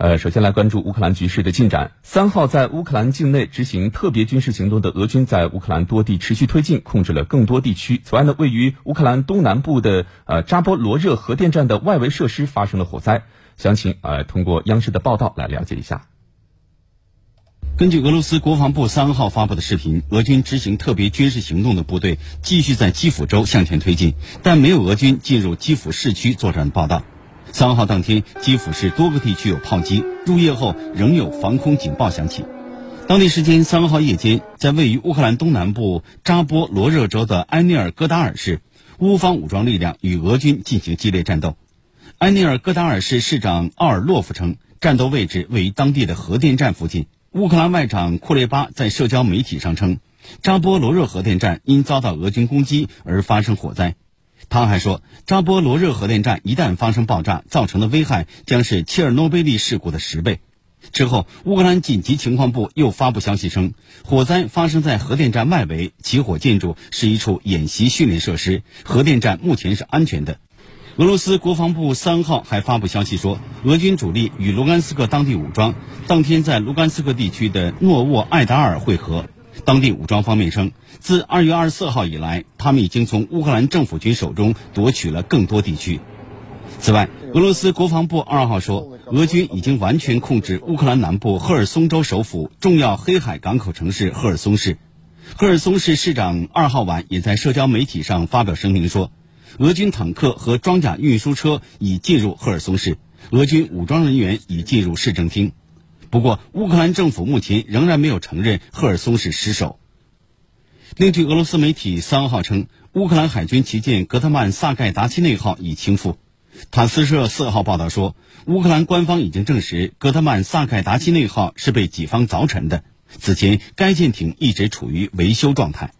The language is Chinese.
呃，首先来关注乌克兰局势的进展。三号在乌克兰境内执行特别军事行动的俄军在乌克兰多地持续推进，控制了更多地区。此外呢，位于乌克兰东南部的呃扎波罗热核电站的外围设施发生了火灾。详情呃，通过央视的报道来了解一下。根据俄罗斯国防部三号发布的视频，俄军执行特别军事行动的部队继续在基辅州向前推进，但没有俄军进入基辅市区作战报道。三号当天，基辅市多个地区有炮击，入夜后仍有防空警报响起。当地时间三号夜间，在位于乌克兰东南部扎波罗热州的埃尼尔戈达尔市，乌方武装力量与俄军进行激烈战斗。埃尼尔戈达尔市市长奥尔洛夫称，战斗位置位于当地的核电站附近。乌克兰外长库列巴在社交媒体上称，扎波罗热核电站因遭到俄军攻击而发生火灾。他还说，扎波罗热核电站一旦发生爆炸，造成的危害将是切尔诺贝利事故的十倍。之后，乌克兰紧急情况部又发布消息称，火灾发生在核电站外围，起火建筑是一处演习训练设施，核电站目前是安全的。俄罗斯国防部三号还发布消息说，俄军主力与卢甘斯克当地武装当天在卢甘斯克地区的诺沃艾达尔会合。当地武装方面称，自二月二十四号以来，他们已经从乌克兰政府军手中夺取了更多地区。此外，俄罗斯国防部二号说，俄军已经完全控制乌克兰南部赫尔松州首府、重要黑海港口城市赫尔松市。赫尔松市市长二号晚也在社交媒体上发表声明说，俄军坦克和装甲运输车已进入赫尔松市，俄军武装人员已进入市政厅。不过，乌克兰政府目前仍然没有承认赫尔松是失守。另据俄罗斯媒体三号称，乌克兰海军旗舰格特曼萨盖达奇内号已倾覆。塔斯社四号报道说，乌克兰官方已经证实格特曼萨盖达奇内号是被己方凿沉的。此前，该舰艇一直处于维修状态。